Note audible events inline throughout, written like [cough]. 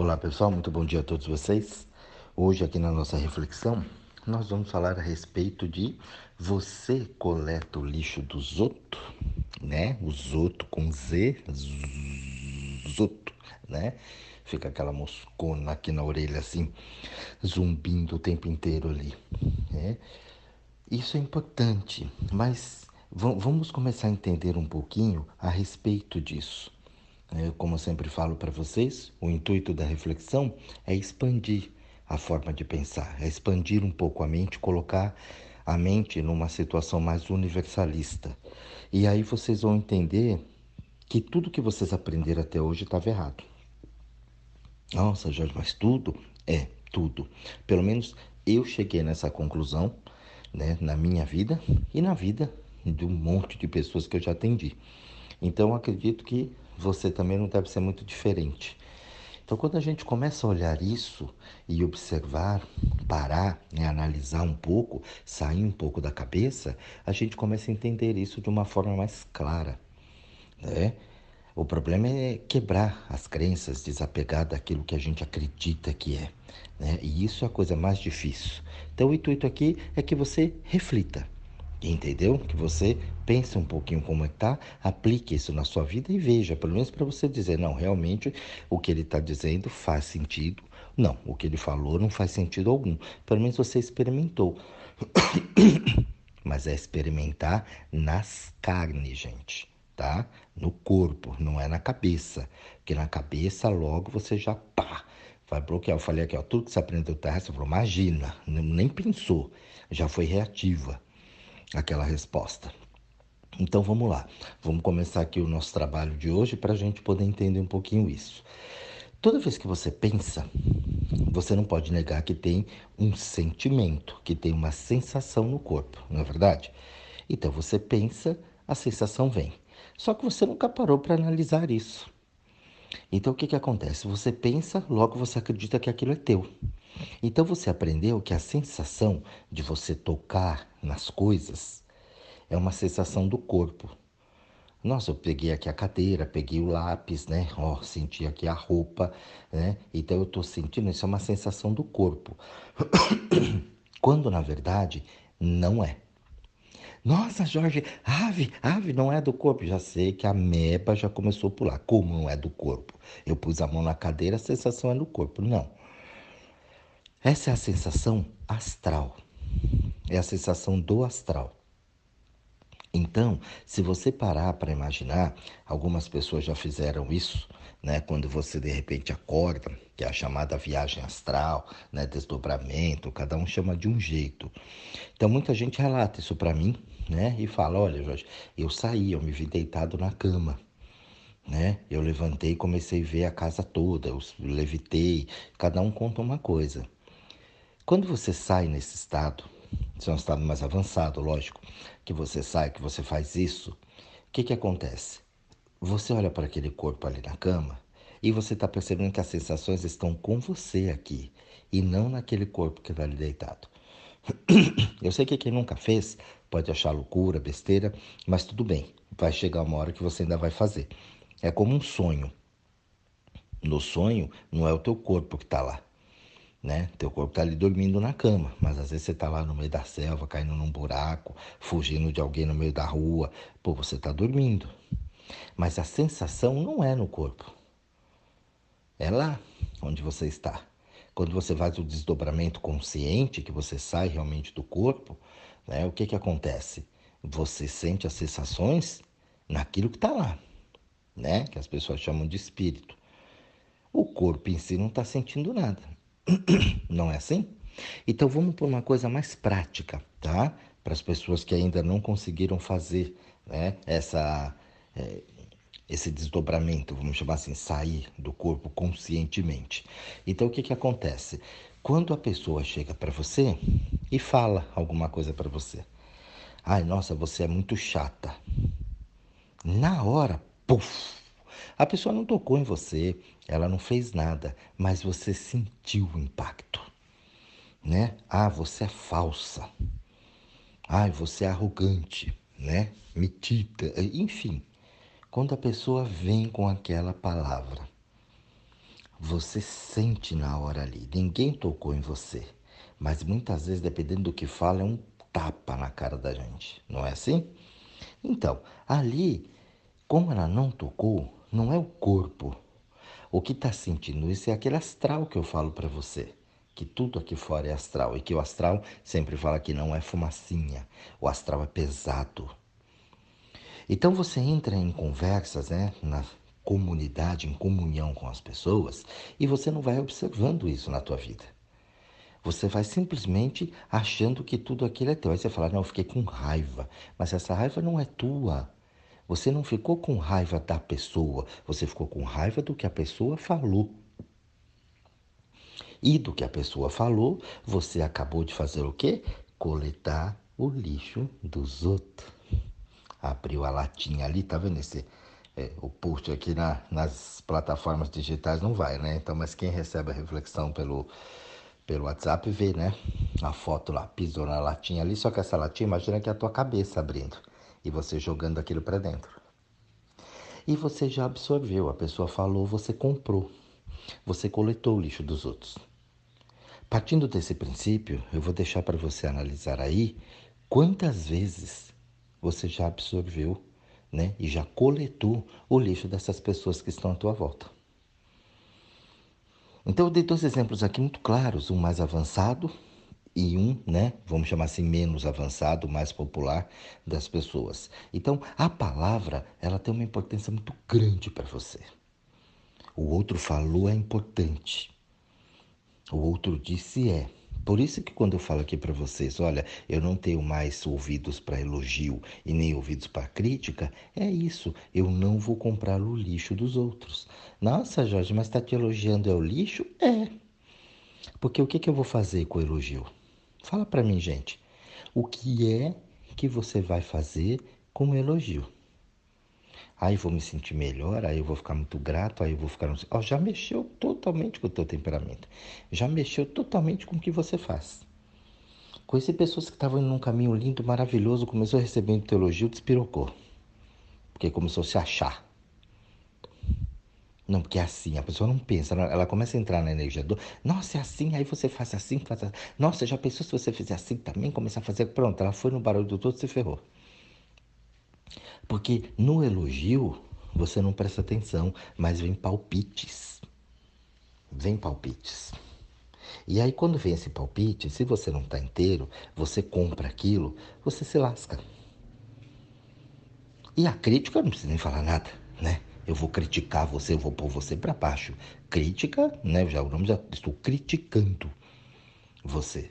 Olá pessoal, muito bom dia a todos vocês. Hoje aqui na nossa reflexão nós vamos falar a respeito de você coleta o lixo dos outros, né? Os outros com Z, zoto, né? Fica aquela moscona aqui na orelha assim, zumbindo o tempo inteiro ali, né? Isso é importante, mas vamos começar a entender um pouquinho a respeito disso. Eu, como sempre falo para vocês, o intuito da reflexão é expandir a forma de pensar, é expandir um pouco a mente, colocar a mente numa situação mais universalista. E aí vocês vão entender que tudo que vocês aprenderam até hoje estava errado. Nossa, Jorge, mas tudo? É, tudo. Pelo menos eu cheguei nessa conclusão né, na minha vida e na vida de um monte de pessoas que eu já atendi. Então, acredito que você também não deve ser muito diferente. Então, quando a gente começa a olhar isso e observar, parar, né, analisar um pouco, sair um pouco da cabeça, a gente começa a entender isso de uma forma mais clara. Né? O problema é quebrar as crenças, desapegar daquilo que a gente acredita que é. Né? E isso é a coisa mais difícil. Então, o intuito aqui é que você reflita. Entendeu? Que você pense um pouquinho como é que tá, aplique isso na sua vida e veja, pelo menos para você dizer, não, realmente o que ele está dizendo faz sentido. Não, o que ele falou não faz sentido algum. Pelo menos você experimentou. [coughs] Mas é experimentar nas carnes, gente, tá? No corpo, não é na cabeça. Porque na cabeça logo você já pá, vai bloquear. Eu falei aqui, ó, tudo que você aprendeu terra, você falou, imagina, nem pensou, já foi reativa aquela resposta. Então vamos lá, vamos começar aqui o nosso trabalho de hoje para a gente poder entender um pouquinho isso. Toda vez que você pensa, você não pode negar que tem um sentimento, que tem uma sensação no corpo, não é verdade? Então você pensa, a sensação vem. Só que você nunca parou para analisar isso. Então o que, que acontece? Você pensa, logo você acredita que aquilo é teu. Então você aprendeu que a sensação de você tocar nas coisas é uma sensação do corpo. Nossa, eu peguei aqui a cadeira, peguei o lápis, né? Ó, oh, senti aqui a roupa, né? Então eu tô sentindo, isso é uma sensação do corpo. [coughs] Quando na verdade não é. Nossa, Jorge, ave, ave não é do corpo. Já sei que a meba já começou a pular. Como não é do corpo? Eu pus a mão na cadeira, a sensação é do corpo. Não. Essa é a sensação astral. É a sensação do astral. Então, se você parar para imaginar, algumas pessoas já fizeram isso, né? Quando você de repente acorda, que é a chamada viagem astral, né? Desdobramento, cada um chama de um jeito. Então, muita gente relata isso para mim, né? E fala: olha, Jorge, eu saí, eu me vi deitado na cama. Né? Eu levantei e comecei a ver a casa toda, eu levitei, cada um conta uma coisa. Quando você sai nesse estado, isso é um estado mais avançado, lógico, que você sai, que você faz isso, o que, que acontece? Você olha para aquele corpo ali na cama e você está percebendo que as sensações estão com você aqui e não naquele corpo que está ali deitado. [coughs] Eu sei que quem nunca fez pode achar loucura, besteira, mas tudo bem, vai chegar uma hora que você ainda vai fazer. É como um sonho. No sonho, não é o teu corpo que está lá, né? Teu corpo tá ali dormindo na cama, mas às vezes você tá lá no meio da selva, caindo num buraco, fugindo de alguém no meio da rua, pô, você tá dormindo. Mas a sensação não é no corpo. É lá onde você está. Quando você faz o desdobramento consciente, que você sai realmente do corpo, né? O que que acontece? Você sente as sensações naquilo que está lá, né? Que as pessoas chamam de espírito. O corpo em si não está sentindo nada. [coughs] Não é assim? Então vamos por uma coisa mais prática, tá? Para as pessoas que ainda não conseguiram fazer né, essa, é, esse desdobramento, vamos chamar assim, sair do corpo conscientemente. Então o que, que acontece? Quando a pessoa chega para você e fala alguma coisa para você, ai, nossa, você é muito chata. Na hora, puf, a pessoa não tocou em você, ela não fez nada, mas você sentiu o impacto, né? Ah, você é falsa. Ah, você é arrogante, né? Metida, enfim. Quando a pessoa vem com aquela palavra, você sente na hora ali. Ninguém tocou em você. Mas muitas vezes, dependendo do que fala, é um tapa na cara da gente. Não é assim? Então, ali, como ela não tocou, não é o corpo. O que está sentindo isso é aquele astral que eu falo para você. Que tudo aqui fora é astral. E que o astral sempre fala que não é fumacinha. O astral é pesado. Então você entra em conversas, né, na comunidade, em comunhão com as pessoas, e você não vai observando isso na tua vida. Você vai simplesmente achando que tudo aquilo é teu. Aí você fala, não, eu fiquei com raiva. Mas essa raiva não é tua. Você não ficou com raiva da pessoa, você ficou com raiva do que a pessoa falou. E do que a pessoa falou, você acabou de fazer o quê? Coletar o lixo dos outros. Abriu a latinha ali, tá vendo esse? É, o post aqui na, nas plataformas digitais não vai, né? Então, mas quem recebe a reflexão pelo pelo WhatsApp vê, né? A foto lá, pisou na latinha ali, só que essa latinha, imagina que é a tua cabeça abrindo e você jogando aquilo para dentro. E você já absorveu, a pessoa falou, você comprou. Você coletou o lixo dos outros. Partindo desse princípio, eu vou deixar para você analisar aí quantas vezes você já absorveu, né, e já coletou o lixo dessas pessoas que estão à tua volta. Então eu dei dois exemplos aqui muito claros, um mais avançado e um, né, vamos chamar assim, menos avançado, mais popular das pessoas. Então, a palavra, ela tem uma importância muito grande para você. O outro falou é importante. O outro disse é. Por isso que quando eu falo aqui para vocês, olha, eu não tenho mais ouvidos para elogio e nem ouvidos para crítica, é isso. Eu não vou comprar o lixo dos outros. Nossa, Jorge, mas está te elogiando é o lixo? É. Porque o que, que eu vou fazer com o elogio? Fala para mim, gente. O que é que você vai fazer com o elogio? Aí vou me sentir melhor, aí eu vou ficar muito grato, aí eu vou ficar. Oh, já mexeu totalmente com o teu temperamento. Já mexeu totalmente com o que você faz. Conheci pessoas que estavam indo num caminho lindo, maravilhoso, começou a receber um elogio, despirocou. Porque começou a se achar. Não, porque é assim, a pessoa não pensa, ela começa a entrar na energia do. Nossa, é assim, aí você faz assim, faz assim. Nossa, já pensou se você fizer assim também, começar a fazer. Pronto, ela foi no barulho do todo e se ferrou. Porque no elogio você não presta atenção, mas vem palpites. Vem palpites. E aí quando vem esse palpite, se você não está inteiro, você compra aquilo, você se lasca. E a crítica não precisa nem falar nada, né? Eu vou criticar você, eu vou pôr você para baixo. Crítica, né? Já o nome já estou criticando você.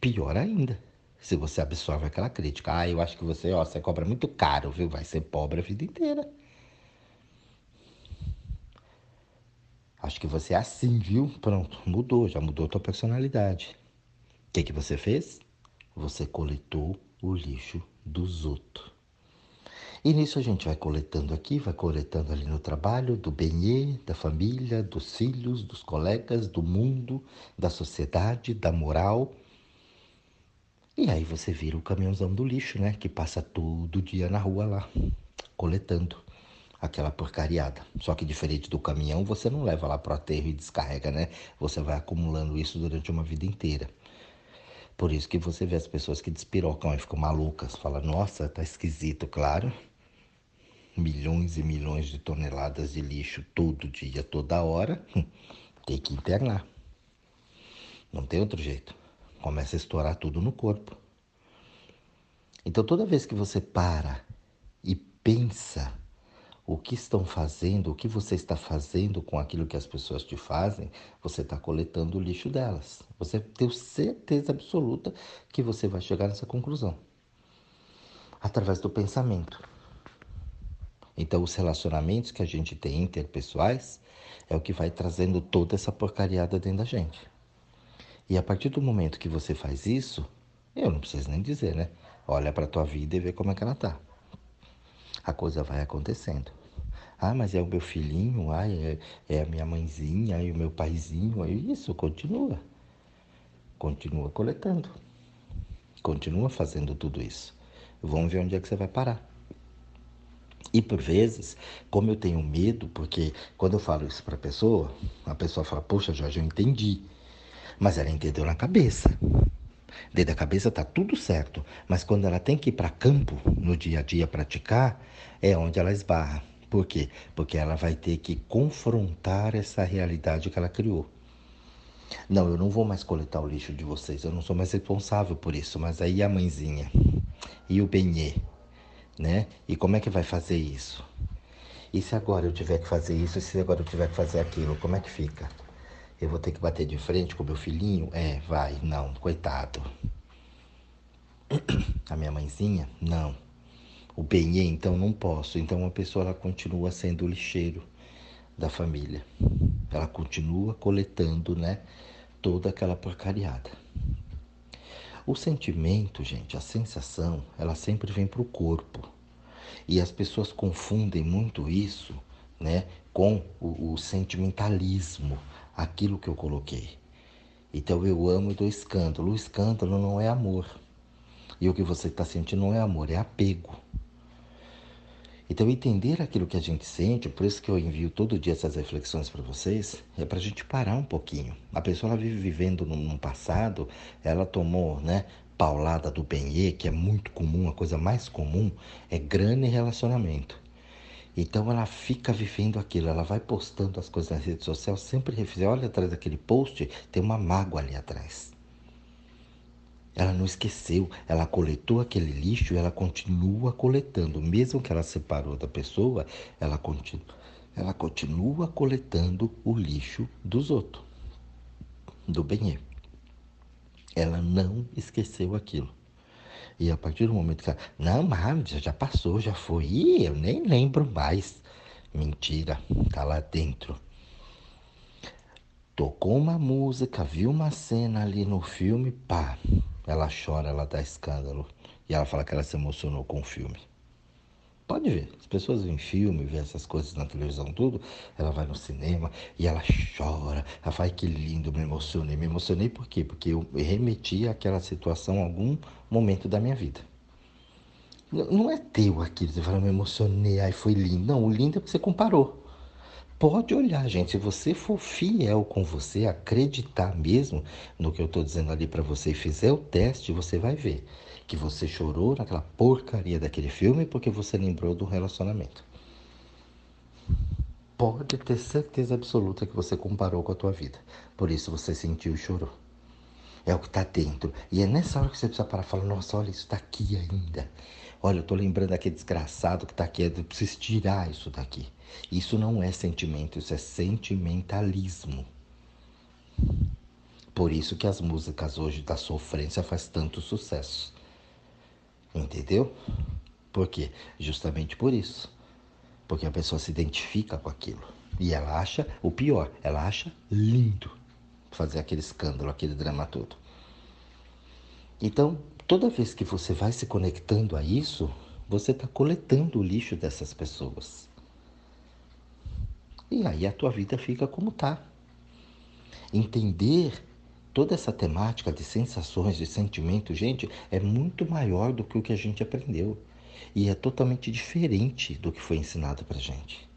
Pior ainda se você absorve aquela crítica. Ah, eu acho que você, ó, você cobra muito caro, viu? Vai ser pobre a vida inteira. Acho que você é assim, viu? Pronto, mudou, já mudou a tua personalidade. O que, que você fez? Você coletou o lixo dos outros. E nisso a gente vai coletando aqui, vai coletando ali no trabalho, do bem da família, dos filhos, dos colegas, do mundo, da sociedade, da moral. E aí você vira o caminhãozão do lixo, né? Que passa todo dia na rua lá, coletando aquela porcariada. Só que diferente do caminhão, você não leva lá pro aterro e descarrega, né? Você vai acumulando isso durante uma vida inteira. Por isso que você vê as pessoas que despirocam e ficam malucas, falam, nossa, tá esquisito, claro. Milhões e milhões de toneladas de lixo todo dia, toda hora, [laughs] tem que internar. Não tem outro jeito começa a estourar tudo no corpo. Então, toda vez que você para e pensa o que estão fazendo, o que você está fazendo com aquilo que as pessoas te fazem, você está coletando o lixo delas. Você tem certeza absoluta que você vai chegar nessa conclusão através do pensamento. Então, os relacionamentos que a gente tem interpessoais é o que vai trazendo toda essa porcariada dentro da gente. E a partir do momento que você faz isso, eu não preciso nem dizer, né? Olha para tua vida e vê como é que ela tá. A coisa vai acontecendo. Ah, mas é o meu filhinho, ah, é, é a minha mãezinha, e o meu paizinho. Isso, continua. Continua coletando. Continua fazendo tudo isso. Vamos ver onde é que você vai parar. E por vezes, como eu tenho medo, porque quando eu falo isso para a pessoa, a pessoa fala: Poxa, Jorge, eu entendi. Mas ela entendeu na cabeça. Dentro da cabeça tá tudo certo, mas quando ela tem que ir para campo, no dia a dia praticar, é onde ela esbarra. Por quê? Porque ela vai ter que confrontar essa realidade que ela criou. Não, eu não vou mais coletar o lixo de vocês, eu não sou mais responsável por isso, mas aí a mãezinha e o benê, né? E como é que vai fazer isso? E se agora eu tiver que fazer isso, e se agora eu tiver que fazer aquilo, como é que fica? Eu vou ter que bater de frente com meu filhinho? É, vai, não, coitado. [clears throat] A minha mãezinha? Não. O benê, então não posso. Então a pessoa ela continua sendo o lixeiro da família. Ela continua coletando, né, toda aquela porcariada. O sentimento, gente, a sensação, ela sempre vem para o corpo. E as pessoas confundem muito isso né, com o, o sentimentalismo, aquilo que eu coloquei. Então eu amo e dou escândalo. O escândalo não é amor. E o que você está sentindo não é amor, é apego. Então, entender aquilo que a gente sente, por isso que eu envio todo dia essas reflexões para vocês, é para a gente parar um pouquinho. A pessoa ela vive vivendo num, passado, ela tomou, né, paulada do benê, que é muito comum, a coisa mais comum é grana e relacionamento. Então ela fica vivendo aquilo, ela vai postando as coisas na rede social, sempre refazendo. Olha atrás daquele post, tem uma mágoa ali atrás. Ela não esqueceu, ela coletou aquele lixo e ela continua coletando. Mesmo que ela separou da pessoa, ela continua, ela continua coletando o lixo dos outros, do bem Ela não esqueceu aquilo. E a partir do momento que ela, não, mas já passou, já foi, Ih, eu nem lembro mais. Mentira, tá lá dentro. Tocou uma música, viu uma cena ali no filme, pá, ela chora, ela dá escândalo. E ela fala que ela se emocionou com o filme. Pode ver, as pessoas veem filme, vêem essas coisas na televisão, tudo. Ela vai no cinema e ela chora. Ela fala que lindo, me emocionei. Me emocionei por quê? Porque eu remeti àquela situação em algum momento da minha vida. Não é teu aquilo, você fala, me emocionei, aí foi lindo. Não, o lindo é porque você comparou. Pode olhar, gente. Se você for fiel com você, acreditar mesmo no que eu estou dizendo ali para você e fizer o teste, você vai ver que você chorou naquela porcaria daquele filme porque você lembrou do relacionamento. Pode ter certeza absoluta que você comparou com a tua vida. Por isso você sentiu e chorou. É o que está dentro. E é nessa hora que você precisa parar e falar: Nossa, olha, isso está aqui ainda. Olha, eu estou lembrando daquele desgraçado que está aqui. Eu preciso tirar isso daqui. Isso não é sentimento, isso é sentimentalismo. Por isso que as músicas hoje da sofrência faz tanto sucesso. Entendeu? Por quê? Justamente por isso. Porque a pessoa se identifica com aquilo. E ela acha o pior, ela acha lindo fazer aquele escândalo, aquele drama todo. Então, toda vez que você vai se conectando a isso, você está coletando o lixo dessas pessoas. E aí a tua vida fica como tá. Entender toda essa temática de sensações, de sentimento, gente, é muito maior do que o que a gente aprendeu. E é totalmente diferente do que foi ensinado pra gente.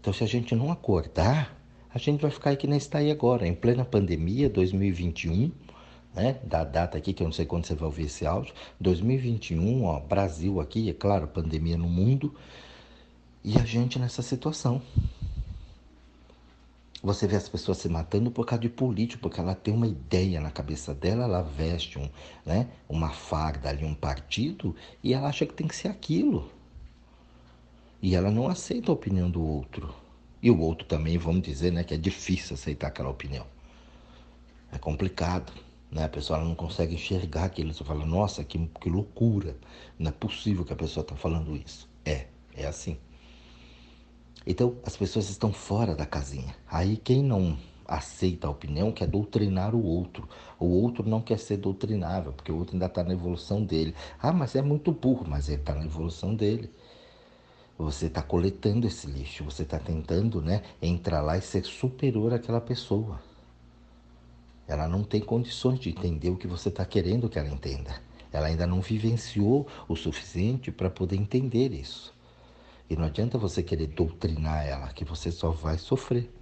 Então, se a gente não acordar, a gente vai ficar aqui na aí agora, em plena pandemia, 2021, né? Da data aqui, que eu não sei quando você vai ouvir esse áudio, 2021, ó, Brasil aqui, é claro, pandemia no mundo, e a gente nessa situação. Você vê as pessoas se matando por causa de político, porque ela tem uma ideia na cabeça dela, ela veste um, né, uma farda ali, um partido, e ela acha que tem que ser aquilo. E ela não aceita a opinião do outro. E o outro também, vamos dizer, né, que é difícil aceitar aquela opinião. É complicado. Né? A pessoa não consegue enxergar aquilo. Você fala, nossa, que, que loucura. Não é possível que a pessoa está falando isso. É, é assim. Então, as pessoas estão fora da casinha. Aí, quem não aceita a opinião quer doutrinar o outro. O outro não quer ser doutrinável, porque o outro ainda está na evolução dele. Ah, mas é muito burro, mas ele está na evolução dele. Você está coletando esse lixo, você está tentando né, entrar lá e ser superior àquela pessoa. Ela não tem condições de entender o que você está querendo que ela entenda. Ela ainda não vivenciou o suficiente para poder entender isso. E não adianta você querer doutrinar ela, que você só vai sofrer.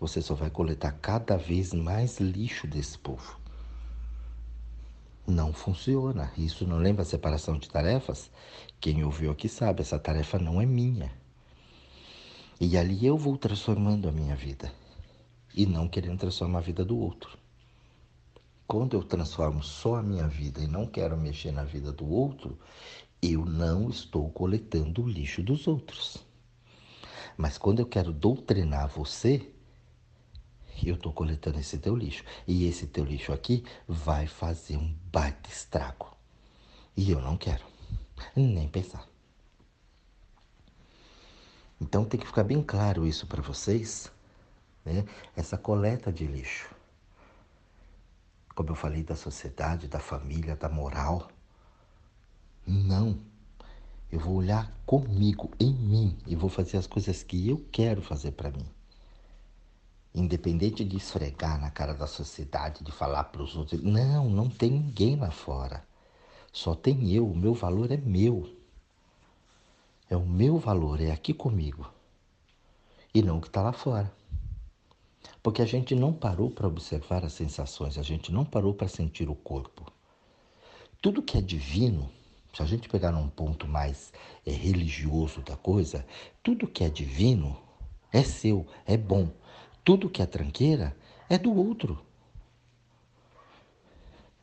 Você só vai coletar cada vez mais lixo desse povo. Não funciona. Isso não lembra a separação de tarefas? Quem ouviu aqui sabe, essa tarefa não é minha. E ali eu vou transformando a minha vida. E não querendo transformar a vida do outro. Quando eu transformo só a minha vida e não quero mexer na vida do outro, eu não estou coletando o lixo dos outros. Mas quando eu quero doutrinar você, eu estou coletando esse teu lixo. E esse teu lixo aqui vai fazer um baita estrago. E eu não quero nem pensar. Então tem que ficar bem claro isso para vocês, né? Essa coleta de lixo. Como eu falei da sociedade, da família, da moral, não. Eu vou olhar comigo, em mim, e vou fazer as coisas que eu quero fazer para mim. Independente de esfregar na cara da sociedade, de falar para os outros. Não, não tem ninguém lá fora. Só tem eu. O meu valor é meu. É o meu valor, é aqui comigo. E não o que está lá fora. Porque a gente não parou para observar as sensações, a gente não parou para sentir o corpo. Tudo que é divino se a gente pegar num ponto mais é, religioso da coisa, tudo que é divino é seu, é bom. Tudo que é tranqueira é do outro.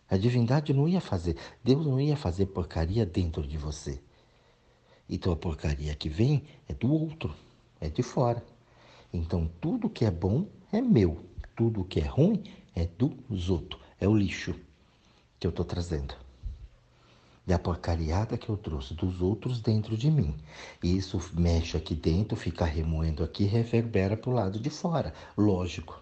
A divindade não ia fazer, Deus não ia fazer porcaria dentro de você. Então a porcaria que vem é do outro, é de fora. Então tudo que é bom é meu, tudo que é ruim é dos outros, é o lixo que eu estou trazendo e a porcariada que eu trouxe dos outros dentro de mim. E isso mexe aqui dentro, fica remoendo aqui, reverbera para o lado de fora. Lógico.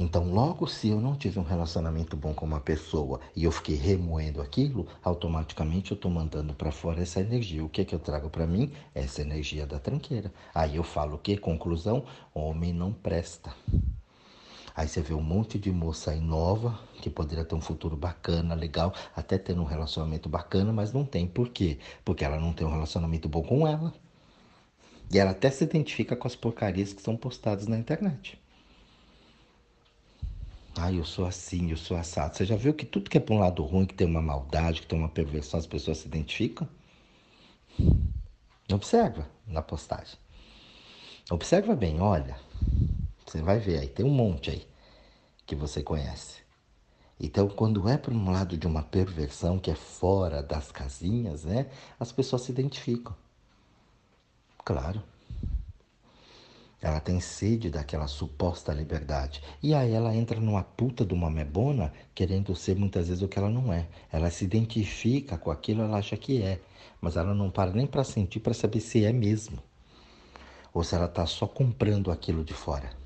Então, logo se eu não tive um relacionamento bom com uma pessoa e eu fiquei remoendo aquilo, automaticamente eu estou mandando para fora essa energia. O que é que eu trago para mim? Essa energia da tranqueira. Aí eu falo o que? Conclusão: homem não presta. Aí você vê um monte de moça aí nova, que poderia ter um futuro bacana, legal, até tendo um relacionamento bacana, mas não tem. Por quê? Porque ela não tem um relacionamento bom com ela. E ela até se identifica com as porcarias que são postadas na internet. Ah, eu sou assim, eu sou assado. Você já viu que tudo que é para um lado ruim, que tem uma maldade, que tem uma perversão, as pessoas se identificam? Observa na postagem. Observa bem, olha. Você vai ver aí, tem um monte aí que você conhece. Então, quando é para um lado de uma perversão que é fora das casinhas, né, as pessoas se identificam. Claro. Ela tem sede daquela suposta liberdade. E aí ela entra numa puta de uma mebona querendo ser muitas vezes o que ela não é. Ela se identifica com aquilo, ela acha que é. Mas ela não para nem para sentir para saber se é mesmo. Ou se ela está só comprando aquilo de fora.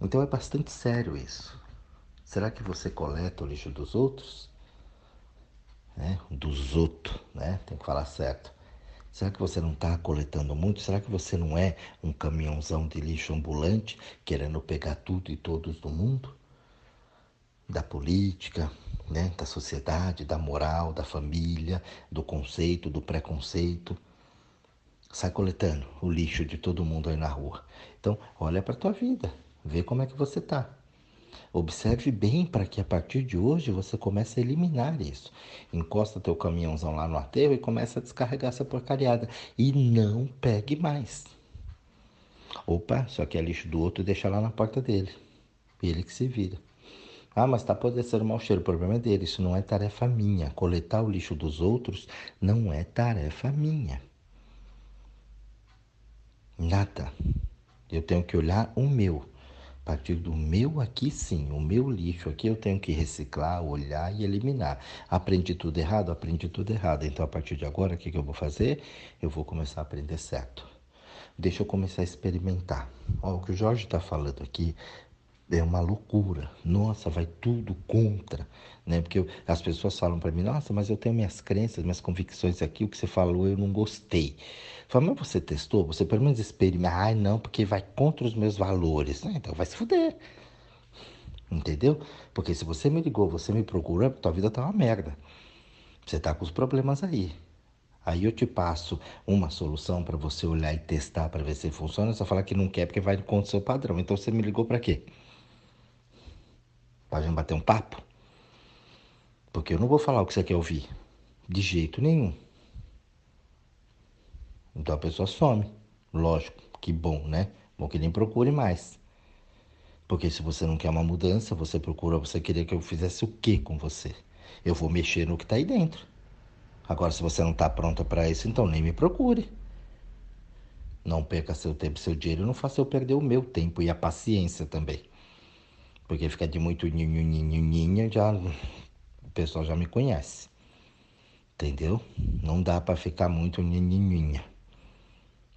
Então é bastante sério isso. Será que você coleta o lixo dos outros? Né? Dos outros, né? Tem que falar certo. Será que você não está coletando muito? Será que você não é um caminhãozão de lixo ambulante querendo pegar tudo e todos do mundo? Da política, né? da sociedade, da moral, da família, do conceito, do preconceito. Sai coletando o lixo de todo mundo aí na rua. Então, olha para tua vida. Vê como é que você está. Observe bem para que a partir de hoje você comece a eliminar isso. Encosta teu caminhãozão lá no aterro e começa a descarregar essa porcariada. E não pegue mais. Opa, só que é lixo do outro e deixa lá na porta dele. Ele que se vira. Ah, mas está apodrecendo mau cheiro. O problema é dele. Isso não é tarefa minha. Coletar o lixo dos outros não é tarefa minha. Nada. Eu tenho que olhar o meu partir do meu aqui, sim, o meu lixo aqui eu tenho que reciclar, olhar e eliminar. Aprendi tudo errado? Aprendi tudo errado. Então, a partir de agora, o que, que eu vou fazer? Eu vou começar a aprender certo. Deixa eu começar a experimentar. Ó, o que o Jorge está falando aqui é uma loucura. Nossa, vai tudo contra, né? Porque as pessoas falam para mim, nossa, mas eu tenho minhas crenças, minhas convicções aqui, o que você falou eu não gostei. Fala, mas você testou? Você pelo menos experimenta. Ai, não, porque vai contra os meus valores. Ah, então vai se fuder. Entendeu? Porque se você me ligou, você me procurou, tua vida tá uma merda. Você tá com os problemas aí. Aí eu te passo uma solução para você olhar e testar para ver se funciona. Você fala que não quer porque vai contra o seu padrão. Então você me ligou para quê? Para gente bater um papo? Porque eu não vou falar o que você quer ouvir. De jeito nenhum. Então a pessoa some. Lógico, que bom, né? Bom que nem procure mais. Porque se você não quer uma mudança, você procura, você queria que eu fizesse o que com você? Eu vou mexer no que está aí dentro. Agora, se você não está pronta para isso, então nem me procure. Não perca seu tempo, seu dinheiro, não faça eu perder o meu tempo e a paciência também. Porque fica de muito ninho, já o pessoal já me conhece. Entendeu? Não dá para ficar muito ninhinha.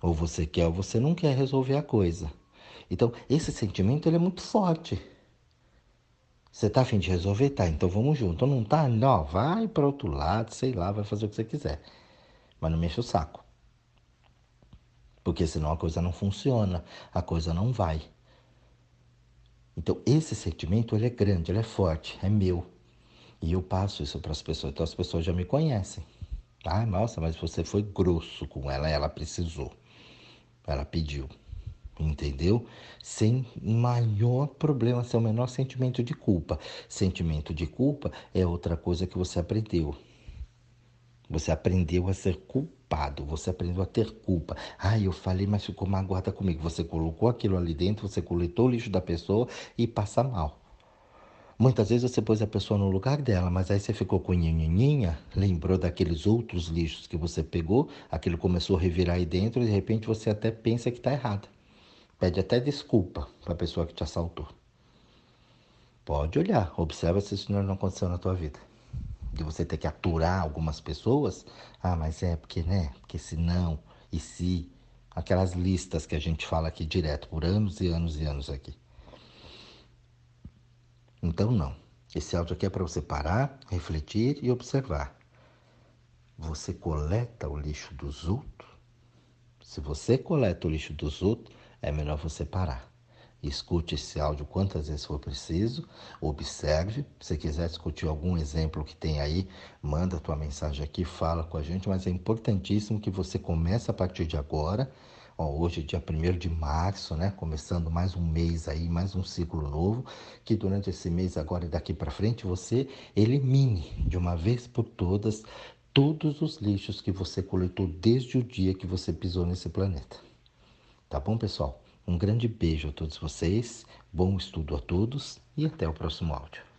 Ou você quer ou você não quer resolver a coisa. Então, esse sentimento ele é muito forte. Você tá afim de resolver? Tá, então vamos junto. Não tá? Não, vai para outro lado, sei lá, vai fazer o que você quiser. Mas não mexa o saco. Porque senão a coisa não funciona, a coisa não vai. Então, esse sentimento ele é grande, ele é forte, é meu. E eu passo isso para as pessoas. Então, as pessoas já me conhecem. Ah, nossa, mas você foi grosso com ela, ela precisou. Ela pediu entendeu? Sem maior problema, sem o menor sentimento de culpa. Sentimento de culpa é outra coisa que você aprendeu. Você aprendeu a ser culpado, você aprendeu a ter culpa. Ah, eu falei, mas ficou magoada comigo. Você colocou aquilo ali dentro, você coletou o lixo da pessoa e passa mal. Muitas vezes você pôs a pessoa no lugar dela, mas aí você ficou com nhanhaninha, lembrou daqueles outros lixos que você pegou, aquilo começou a revirar aí dentro e de repente você até pensa que está errado. Pede até desculpa para a pessoa que te assaltou. Pode olhar, observa se isso não aconteceu na tua vida. De você ter que aturar algumas pessoas. Ah, mas é porque, né? Porque se não, e se. Aquelas listas que a gente fala aqui direto, por anos e anos e anos aqui. Então, não. Esse áudio aqui é para você parar, refletir e observar. Você coleta o lixo dos outros? Se você coleta o lixo dos outros, é melhor você parar. Escute esse áudio quantas vezes for preciso, observe. Se quiser discutir algum exemplo que tem aí, manda tua mensagem aqui, fala com a gente, mas é importantíssimo que você comece a partir de agora. Ó, hoje é dia 1 de março, né? Começando mais um mês aí, mais um ciclo novo, que durante esse mês agora e daqui para frente você elimine de uma vez por todas todos os lixos que você coletou desde o dia que você pisou nesse planeta. Tá bom, pessoal? Um grande beijo a todos vocês, bom estudo a todos e até o próximo áudio.